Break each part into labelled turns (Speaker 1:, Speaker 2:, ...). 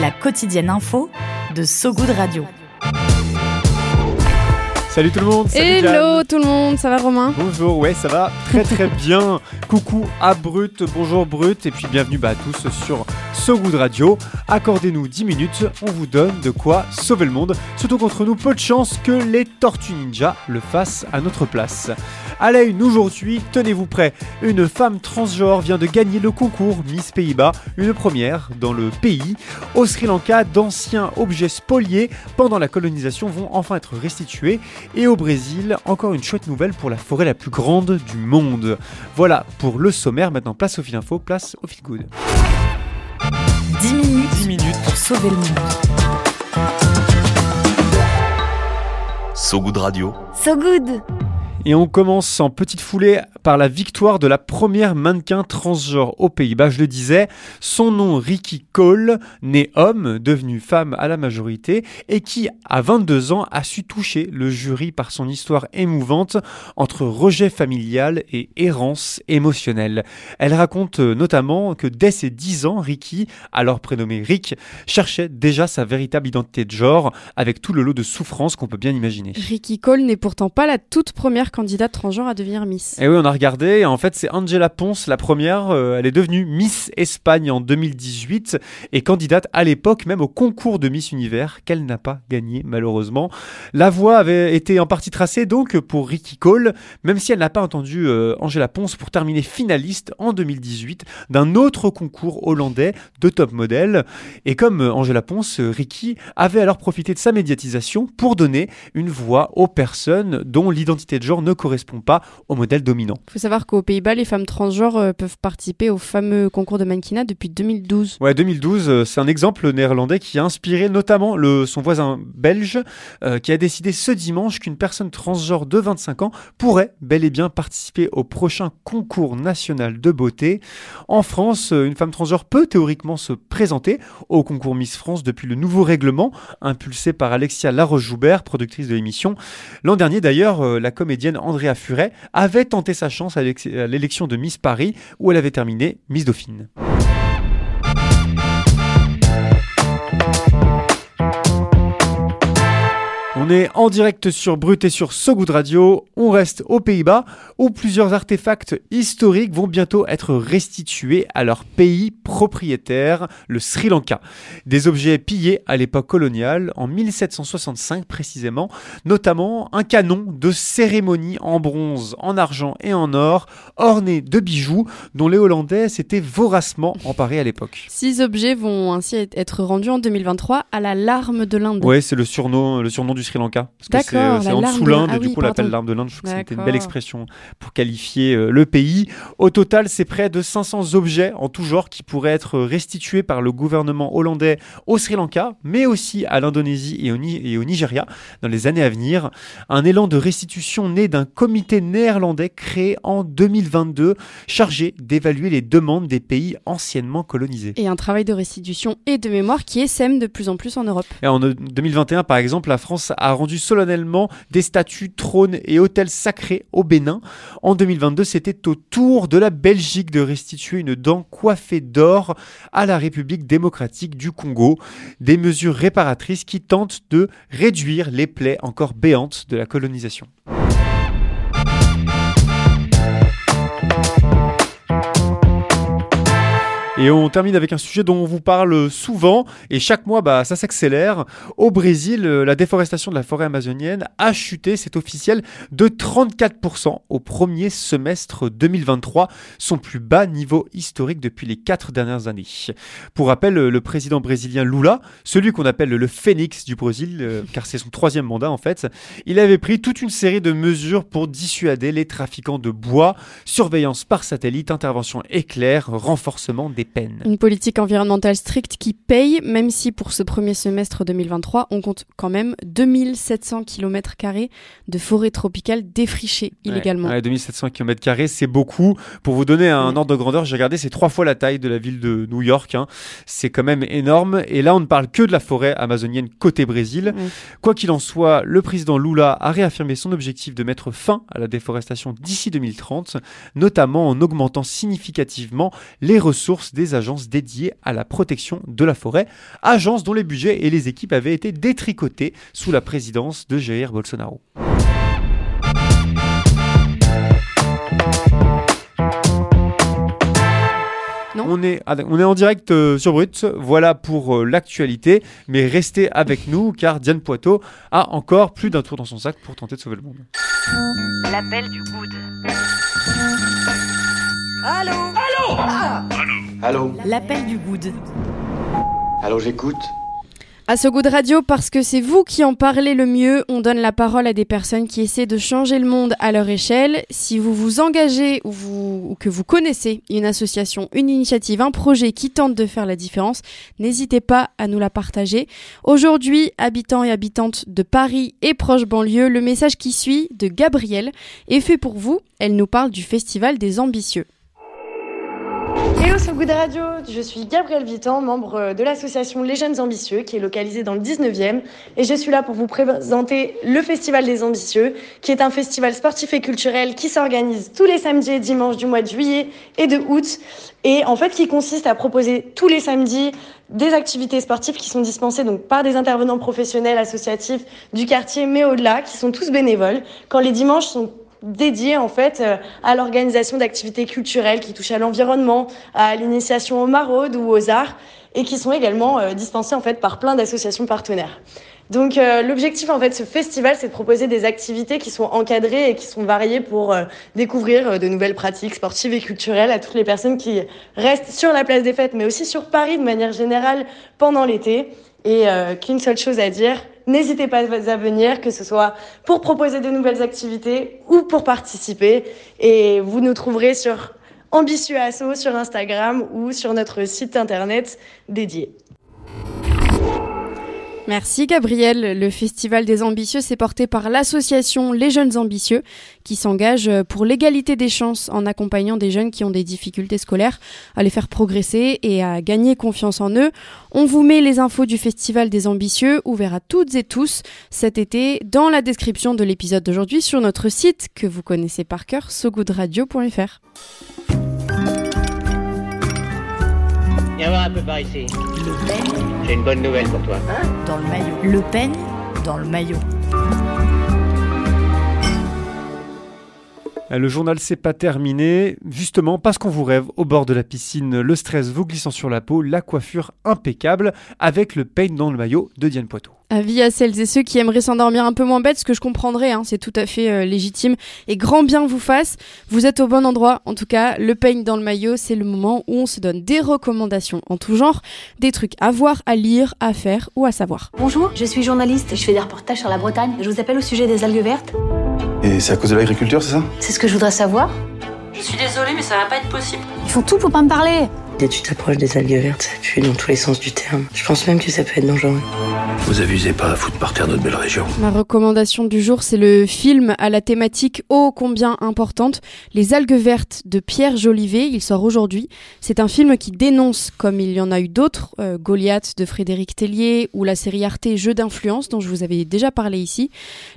Speaker 1: La quotidienne info de So Good Radio.
Speaker 2: Salut tout le monde salut
Speaker 3: Hello
Speaker 2: Diane.
Speaker 3: tout le monde, ça va Romain?
Speaker 2: Bonjour, ouais ça va très très bien. Coucou à Brut, bonjour Brut et puis bienvenue bah, à tous sur So Good Radio. Accordez-nous 10 minutes, on vous donne de quoi sauver le monde. Surtout contre nous, peu de chance que les Tortues Ninja le fassent à notre place. À la une aujourd'hui, tenez-vous prêts, une femme transgenre vient de gagner le concours Miss Pays-Bas, une première dans le pays. Au Sri Lanka, d'anciens objets spoliés pendant la colonisation vont enfin être restitués. Et au Brésil, encore une chouette nouvelle pour la forêt la plus grande du monde. Voilà pour le sommaire, maintenant place au fil info, place au fil good.
Speaker 1: 10 minutes,
Speaker 2: 10 minutes
Speaker 1: pour sauver le monde.
Speaker 4: So Good Radio.
Speaker 1: So Good
Speaker 2: Et on commence en petite foulée par la victoire de la première mannequin transgenre aux Pays-Bas. Je le disais, son nom Ricky Cole, né homme, devenu femme à la majorité, et qui, à 22 ans, a su toucher le jury par son histoire émouvante entre rejet familial et errance émotionnelle. Elle raconte euh, notamment que dès ses 10 ans, Ricky, alors prénommé Rick, cherchait déjà sa véritable identité de genre, avec tout le lot de souffrances qu'on peut bien imaginer.
Speaker 3: Ricky Cole n'est pourtant pas la toute première candidate transgenre à devenir Miss.
Speaker 2: Et oui, on a regardé. En fait, c'est Angela Ponce, la première. Euh, elle est devenue Miss Espagne en 2018 et candidate à l'époque même au concours de Miss Univers qu'elle n'a pas gagné malheureusement. La voie avait été en partie tracée donc pour Ricky Cole, même si elle n'a pas entendu euh, Angela Ponce pour terminer finaliste en 2018 d'un autre concours hollandais de top modèle. Et comme euh, Angela Ponce, Ricky avait alors profité de sa médiatisation pour donner une voix aux personnes dont l'identité de genre ne correspond pas au modèle dominant.
Speaker 3: Il faut savoir qu'aux Pays-Bas, les femmes transgenres euh, peuvent participer au fameux concours de mannequinat depuis 2012.
Speaker 2: Ouais, 2012, euh, c'est un exemple néerlandais qui a inspiré notamment le, son voisin belge, euh, qui a décidé ce dimanche qu'une personne transgenre de 25 ans pourrait bel et bien participer au prochain concours national de beauté. En France, une femme transgenre peut théoriquement se présenter au concours Miss France depuis le nouveau règlement impulsé par Alexia Laroche-Joubert, productrice de l'émission. L'an dernier d'ailleurs, la comédienne Andrea Furet avait tenté sa chance à l'élection de Miss Paris où elle avait terminé Miss Dauphine. On est en direct sur Brut et sur So Good Radio. On reste aux Pays-Bas où plusieurs artefacts historiques vont bientôt être restitués à leur pays propriétaire, le Sri Lanka. Des objets pillés à l'époque coloniale, en 1765 précisément, notamment un canon de cérémonie en bronze, en argent et en or, orné de bijoux dont les Hollandais s'étaient voracement emparés à l'époque.
Speaker 3: Six objets vont ainsi être rendus en 2023 à la larme de l'Inde.
Speaker 2: Ouais, c'est le surnom, le surnom du Sri Lanka. Parce que c'est, euh, en dessous
Speaker 3: de-
Speaker 2: l'Inde
Speaker 3: ah
Speaker 2: et du
Speaker 3: oui,
Speaker 2: coup on l'appelle l'arme de l'Inde. Je trouve que c'était une belle expression pour qualifier euh, le pays. Au total, c'est près de 500 objets en tout genre qui pourraient être restitués par le gouvernement hollandais au Sri Lanka, mais aussi à l'Indonésie et, au Nigeria dans les années à venir. Un élan de restitution né d'un comité néerlandais créé en 2022 chargé d'évaluer les demandes des pays anciennement colonisés.
Speaker 3: Et un travail de restitution et de mémoire qui essaime de plus en plus en Europe.
Speaker 2: Et en euh, 2021, par exemple, la France a rendu solennellement des statues, trônes et hôtels sacrés au Bénin. En 2022, c'était au tour de la Belgique de restituer une dent coiffée d'or à la République démocratique du Congo. Des mesures réparatrices qui tentent de réduire les plaies encore béantes de la colonisation. Et on termine avec un sujet dont on vous parle souvent et chaque mois bah, ça s'accélère. Au Brésil, euh, la déforestation de la forêt amazonienne a chuté, c'est officiel, de 34% au premier semestre 2023, son plus bas niveau historique depuis les quatre dernières années. Pour rappel, euh, le président brésilien Lula, celui qu'on appelle le phénix du Brésil, euh, car c'est son troisième mandat en fait, il avait pris toute une série de mesures pour dissuader les trafiquants de bois, surveillance par satellite, intervention éclair, renforcement des peines.
Speaker 3: Une politique environnementale stricte qui paye, même si pour ce premier semestre 2023, on compte quand même 2700 km de forêt tropicale défrichée illégalement.
Speaker 2: Ouais, ouais, 2700 km, c'est beaucoup. Pour vous donner un ordre de grandeur, j'ai regardé, c'est trois fois la taille de la ville de New York. hein. C'est quand même énorme. Et là, on ne parle que de la forêt amazonienne côté Brésil.
Speaker 3: Ouais.
Speaker 2: Quoi qu'il en soit, le président Lula a réaffirmé son objectif de mettre fin à la déforestation d'ici 2030, notamment en augmentant significativement les ressources des agences dédiées à la protection de la forêt, agences dont les budgets et les équipes avaient été détricotés sous la présidence de Jair Bolsonaro. On est, ah, on est en direct euh, sur Brut, voilà pour euh, l'actualité, mais restez avec nous car Diane Poitot a encore plus d'un tour dans son sac pour tenter de sauver le monde.
Speaker 1: L'appel du good.
Speaker 5: Allô?
Speaker 1: L'appel du good.
Speaker 5: Allô, j'écoute
Speaker 3: À ce goût de radio, parce que c'est vous qui en parlez le mieux, on donne la parole à des personnes qui essaient de changer le monde à leur échelle. Si vous vous engagez ou, vous, ou que vous connaissez une association, une initiative, un projet qui tente de faire la différence, n'hésitez pas à nous la partager. Aujourd'hui, habitants et habitantes de Paris et proche banlieue, le message qui suit de Gabrielle est fait pour vous. Elle nous parle du Festival des Ambitieux.
Speaker 6: Good Radio, je suis Gabrielle Vitan, membre de l'association Les Jeunes Ambitieux qui est localisée dans le 19e et je suis là pour vous présenter le Festival des Ambitieux qui est un festival sportif et culturel qui s'organise tous les samedis et dimanches du mois de juillet et de août. Et en fait qui consiste à proposer tous les samedis des activités sportives qui sont dispensées donc par des intervenants professionnels associatifs du quartier mais au-delà qui sont tous bénévoles quand les dimanches sont dédié en fait euh, à l'organisation d'activités culturelles qui touchent à l'environnement, à l'initiation aux maraudes ou aux arts et qui sont également euh, dispensées en fait par plein d'associations partenaires. Donc euh, l'objectif en fait de ce festival c'est de proposer des activités qui sont encadrées et qui sont variées pour découvrir de nouvelles pratiques sportives et culturelles à toutes les personnes qui restent sur la place des fêtes mais aussi sur Paris de manière générale pendant l'été et euh, qu'une seule chose à dire, n'hésitez pas à venir, que ce soit pour proposer de nouvelles activités ou pour participer. Et vous nous trouverez sur Ambitieux Asso sur Instagram ou sur notre site internet dédié.
Speaker 3: Merci Gabriel. Le Festival des Ambitieux s'est porté par l'association Les Jeunes Ambitieux qui s'engage pour l'égalité des chances en accompagnant des jeunes qui ont des difficultés scolaires à les faire progresser et à gagner confiance en eux. On vous met les infos du Festival des Ambitieux ouvert à toutes et tous cet été dans la description de l'épisode d'aujourd'hui sur notre site que vous connaissez par cœur, sogoodradio.fr.
Speaker 7: Viens voir un peu par ici.
Speaker 1: Le
Speaker 7: J'ai une bonne nouvelle pour toi.
Speaker 1: dans le maillot. Le Pen dans le maillot.
Speaker 2: Le journal c'est pas terminé, justement parce qu'on vous rêve au bord de la piscine, le stress vous glissant sur la peau, la coiffure impeccable, avec le pain dans le maillot de Diane Poitou.
Speaker 3: Avis à celles et ceux qui aimeraient s'endormir un peu moins bête, ce que je comprendrais, hein, c'est tout à fait euh, légitime et grand bien vous fasse. Vous êtes au bon endroit, en tout cas, le peigne dans le maillot, c'est le moment où on se donne des recommandations en tout genre, des trucs à voir, à lire, à faire ou à savoir.
Speaker 8: Bonjour, je suis journaliste, je fais des reportages sur la Bretagne. Je vous appelle au sujet des algues vertes.
Speaker 5: Et c'est à cause de l'agriculture, c'est ça?
Speaker 8: C'est ce que je voudrais savoir.
Speaker 9: Je suis désolée, mais ça va pas être possible.
Speaker 8: Ils font tout pour pas me parler.
Speaker 9: Dès que tu t'approches des algues vertes, ça pue dans tous les sens du terme. Je pense même que ça peut être dangereux.
Speaker 10: Vous abusez pas à foutre par terre notre belle région.
Speaker 3: Ma recommandation du jour, c'est le film à la thématique ô combien importante, Les algues vertes de Pierre Jolivet. Il sort aujourd'hui. C'est un film qui dénonce, comme il y en a eu d'autres, euh, Goliath de Frédéric Tellier ou la série Arte Jeux d'influence dont je vous avais déjà parlé ici.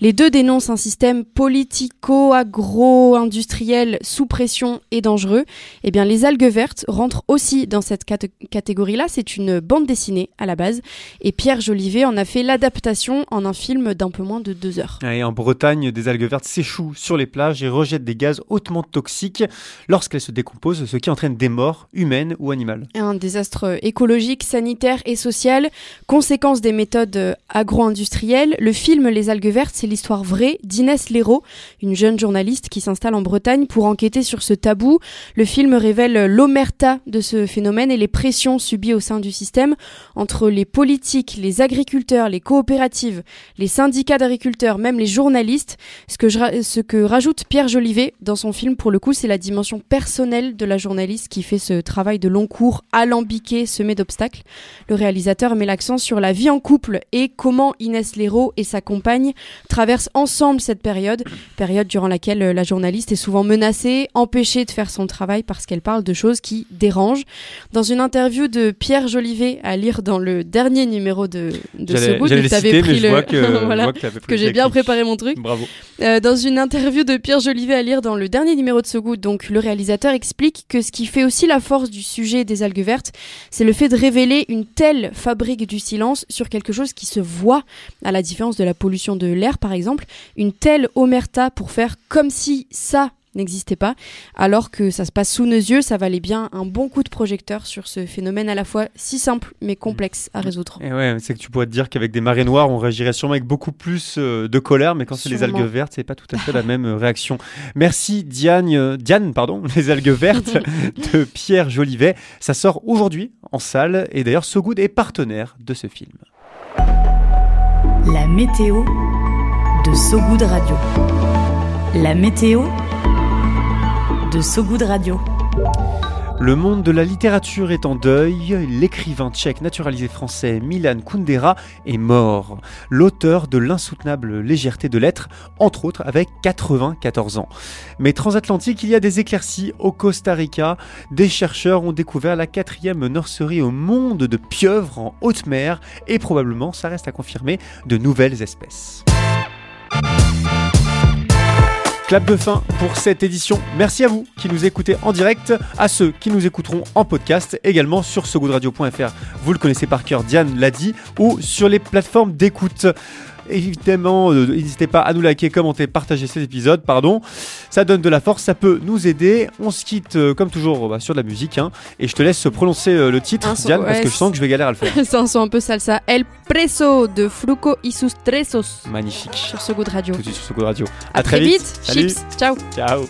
Speaker 3: Les deux dénoncent un système politico-agro-industriel sous pression et dangereux. Eh bien, Les algues vertes rentrent aussi dans cette cat- catégorie-là. C'est une bande dessinée à la base. Et Pierre Jolivet en a fait l'adaptation en un film d'un peu moins de deux heures.
Speaker 2: Et en Bretagne, des algues vertes s'échouent sur les plages et rejettent des gaz hautement toxiques lorsqu'elles se décomposent, ce qui entraîne des morts humaines ou animales.
Speaker 3: Un désastre écologique, sanitaire et social, conséquence des méthodes agro-industrielles. Le film Les algues vertes, c'est l'histoire vraie d'Inès Léraud, une jeune journaliste qui s'installe en Bretagne pour enquêter sur ce tabou. Le film révèle l'omerta de ce phénomène et les pressions subies au sein du système entre les politiques, les agriculteurs les coopératives, les syndicats d'agriculteurs, même les journalistes. Ce que, rajoute Pierre Jolivet dans son film, pour le coup, c'est la dimension personnelle de la journaliste qui fait ce travail de long cours alambiqué, semé d'obstacles. Le réalisateur met l'accent sur la vie en couple et comment Inès Léraud et sa compagne traversent ensemble cette période, période durant laquelle la journaliste est souvent menacée, empêchée de faire son travail parce qu'elle parle de choses qui dérangent. Dans une interview de Pierre Jolivet à lire dans le dernier numéro de, de ce bout,
Speaker 2: tu avais pris le...
Speaker 3: Que, voilà, que j'ai bien préparé mon truc.
Speaker 2: Bravo.
Speaker 3: Euh, dans une interview de Pierre Jolivet à lire dans le dernier numéro de So Good, donc le réalisateur explique que ce qui fait aussi la force du sujet des algues vertes, c'est le fait de révéler une telle fabrique du silence sur quelque chose qui se voit, à la différence de la pollution de l'air par exemple, une telle omerta pour faire comme si ça n'existait pas, alors que ça se passe sous nos yeux, ça valait bien un bon coup de projecteur sur ce phénomène à la fois si simple mais complexe à résoudre.
Speaker 2: Et ouais, c'est que tu pourrais te dire qu'avec des marées noires, on réagirait sûrement avec beaucoup plus euh, de colère, mais quand c'est les algues vertes, c'est pas tout à fait la même euh, réaction. Merci Diane, euh, Diane, pardon, les algues vertes de Pierre Jolivet. Ça sort aujourd'hui en salle et d'ailleurs So Good est partenaire de ce film.
Speaker 1: La météo de So Good Radio. La météo de So Good Radio.
Speaker 2: Le monde de la littérature est en deuil. L'écrivain tchèque naturalisé français Milan Kundera est mort. L'auteur de l'insoutenable légèreté de l'être, entre autres avec 94 ans. Mais transatlantique, il y a des éclaircies au Costa Rica. Des chercheurs ont découvert la quatrième nurserie au monde de pieuvres en haute mer et probablement, ça reste à confirmer, de nouvelles espèces. Clap de fin pour cette édition. Merci à vous qui nous écoutez en direct, à ceux qui nous écouteront en podcast, également sur sogoodradio.fr. Vous le connaissez par cœur, Diane l'a dit, ou sur les plateformes d'écoute. Évidemment, euh, n'hésitez pas à nous liker, commenter, partager cet épisode, pardon. Ça donne de la force, ça peut nous aider. On se quitte euh, comme toujours bah, sur de la musique. Hein, et je te laisse prononcer euh, le titre, Diane, parce que je sens que je vais galérer à le faire.
Speaker 3: C'est un son un peu salsa. El Preso de Fruco y sus Tresos.
Speaker 2: Magnifique.
Speaker 3: Sur ce goût de radio.
Speaker 2: Tout de suite sur ce goût de radio.
Speaker 3: À, très, vite. Chips. Ciao.
Speaker 2: Ciao.